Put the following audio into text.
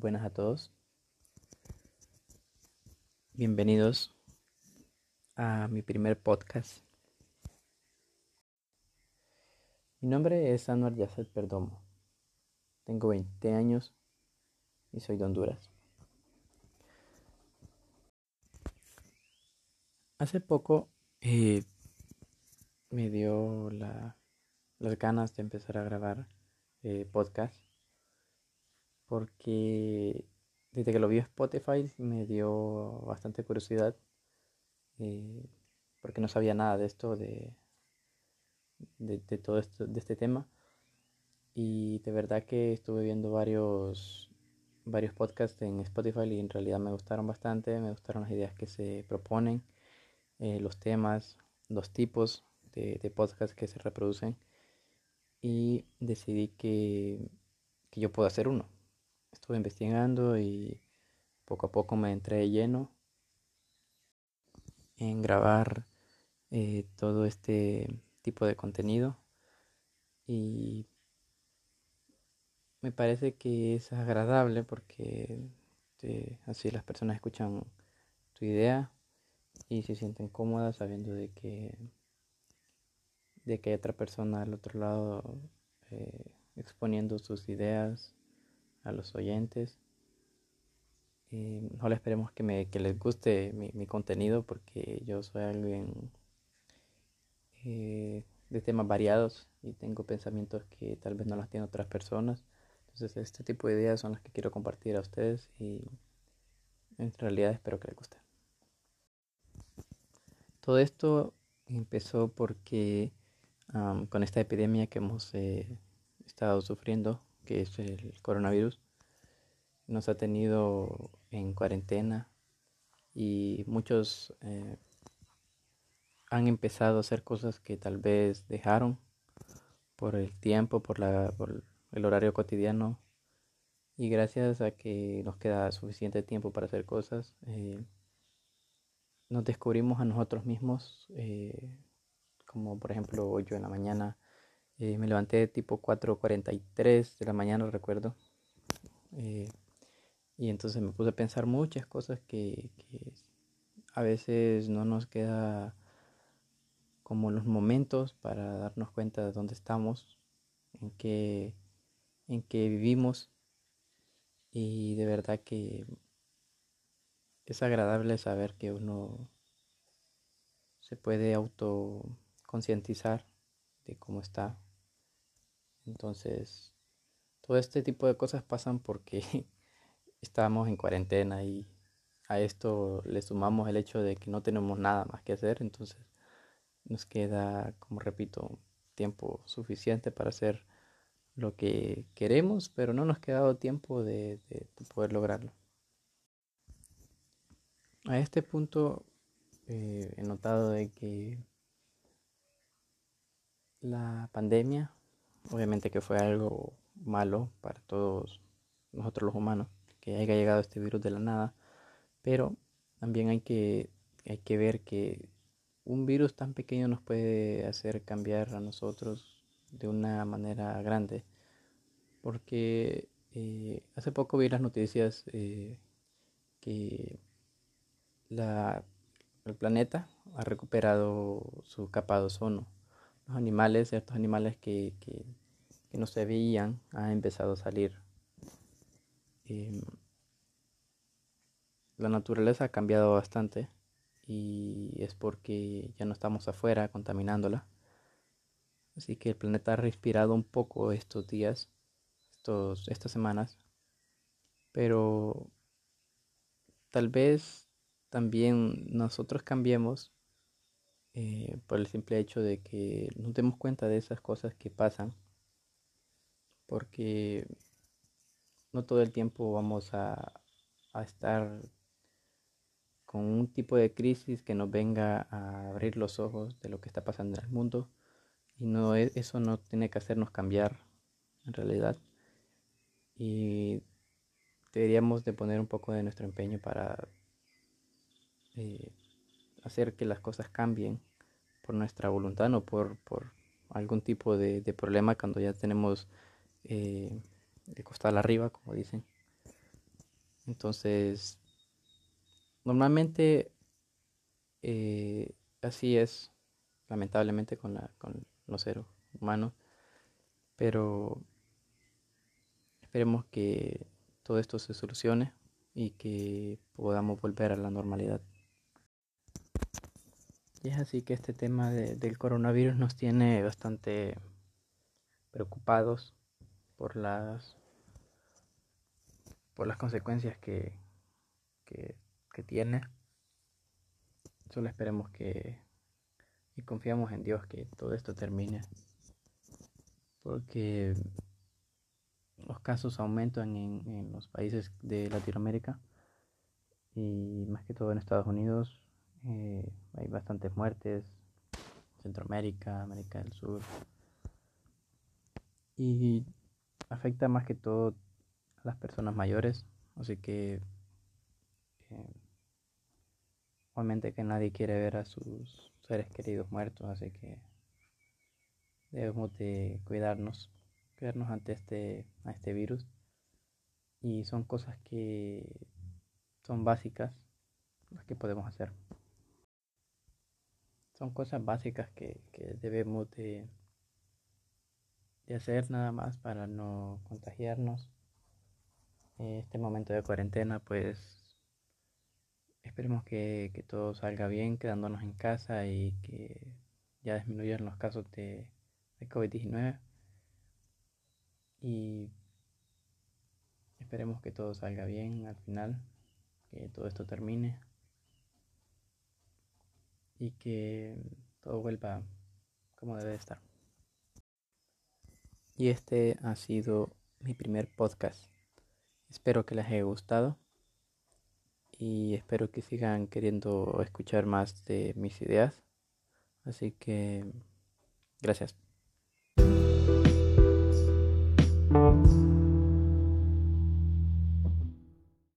Buenas a todos. Bienvenidos a mi primer podcast. Mi nombre es Anuar Yasset Perdomo. Tengo 20 años y soy de Honduras. Hace poco eh, me dio las ganas de empezar a grabar eh, podcast porque desde que lo vi Spotify me dio bastante curiosidad eh, porque no sabía nada de esto, de, de, todo esto, de este tema. Y de verdad que estuve viendo varios, varios podcasts en Spotify y en realidad me gustaron bastante, me gustaron las ideas que se proponen, eh, los temas, los tipos de, de podcasts que se reproducen y decidí que, que yo puedo hacer uno estuve investigando y poco a poco me entré lleno en grabar eh, todo este tipo de contenido. Y me parece que es agradable porque este, así las personas escuchan tu idea y se sienten cómodas sabiendo de que de que hay otra persona al otro lado eh, exponiendo sus ideas a los oyentes. Eh, ojalá esperemos que, me, que les guste mi, contenido porque yo soy alguien eh, de temas variados y tengo pensamientos que tal vez no las tienen otras personas. Entonces este tipo de ideas son las que quiero compartir a ustedes y en realidad espero que les guste. Todo esto empezó porque con esta epidemia que hemos eh, estado sufriendo que es el coronavirus, nos ha tenido en cuarentena y muchos eh, han empezado a hacer cosas que tal vez dejaron por el tiempo, por, la, por el horario cotidiano. Y gracias a que nos queda suficiente tiempo para hacer cosas, eh, nos descubrimos a nosotros mismos, eh, como por ejemplo hoy yo en la mañana eh, me levanté tipo 4.43 de la mañana, recuerdo. Eh, y entonces me puse a pensar muchas cosas que, a veces no nos queda como los momentos para darnos cuenta de dónde estamos, en qué, en qué vivimos. Y de verdad que es agradable saber que uno se puede autoconcientizar de cómo está entonces, todo este tipo de cosas pasan porque estamos en cuarentena y a esto le sumamos el hecho de que no tenemos nada más que hacer, entonces nos queda, como repito, tiempo suficiente para hacer lo que queremos, pero no nos queda tiempo de, poder lograrlo. A este punto eh, he notado de que la pandemia Obviamente que fue algo malo para todos nosotros los humanos, que haya llegado este virus de la nada, pero también hay que, hay que ver que un virus tan pequeño nos puede hacer cambiar a nosotros de una manera grande, porque eh, hace poco vi las noticias eh, que la, el planeta ha recuperado su capa de los animales, ciertos animales que, que, no se veían, han empezado a salir. Em, la naturaleza ha cambiado bastante y es porque ya no estamos afuera contaminándola. Así que el planeta ha respirado un poco estos días, estos, estas semanas, pero tal vez también nosotros cambiemos eh, por el simple hecho de que nos demos cuenta de esas cosas que pasan, porque no todo el tiempo vamos a, estar con un tipo de crisis que nos venga a abrir los ojos de lo que está pasando en el mundo y no e, eso no tiene que hacernos cambiar en realidad. Y deberíamos de poner un poco de nuestro empeño para eh, hacer que las cosas cambien por nuestra voluntad, no por, algún tipo de, problema cuando ya tenemos eh, de costal arriba, como dicen. Entonces, normalmente eh, así es, lamentablemente, con, la, con los seres humanos, pero esperemos que todo esto se solucione y que podamos volver a la normalidad. Y es así que este tema del coronavirus nos tiene bastante preocupados por las por las consecuencias que, que, tiene. Solo esperemos que y confiamos en Dios que todo esto termine. Porque los casos aumentan en, en los países de Latinoamérica y más que todo en Estados Unidos eh, hay bastantes muertes, Centroamérica, América del Sur. Y afecta más que todo a las personas mayores, así que eh, obviamente que nadie quiere ver a sus seres queridos muertos, así que debemos de cuidarnos, cuidarnos ante este, este virus. Y son cosas que son básicas las que podemos hacer. Son cosas básicas que, debemos de, de hacer nada más para no contagiarnos. Este momento de cuarentena, pues esperemos que, que todo salga bien, quedándonos en casa y que ya disminuyan los casos de, de COVID-19. Y esperemos que todo salga bien al final, que todo esto termine y que todo vuelva como debe estar. Y este ha sido mi primer podcast. Espero que les haya gustado y espero que sigan queriendo escuchar más de mis ideas. Así que gracias.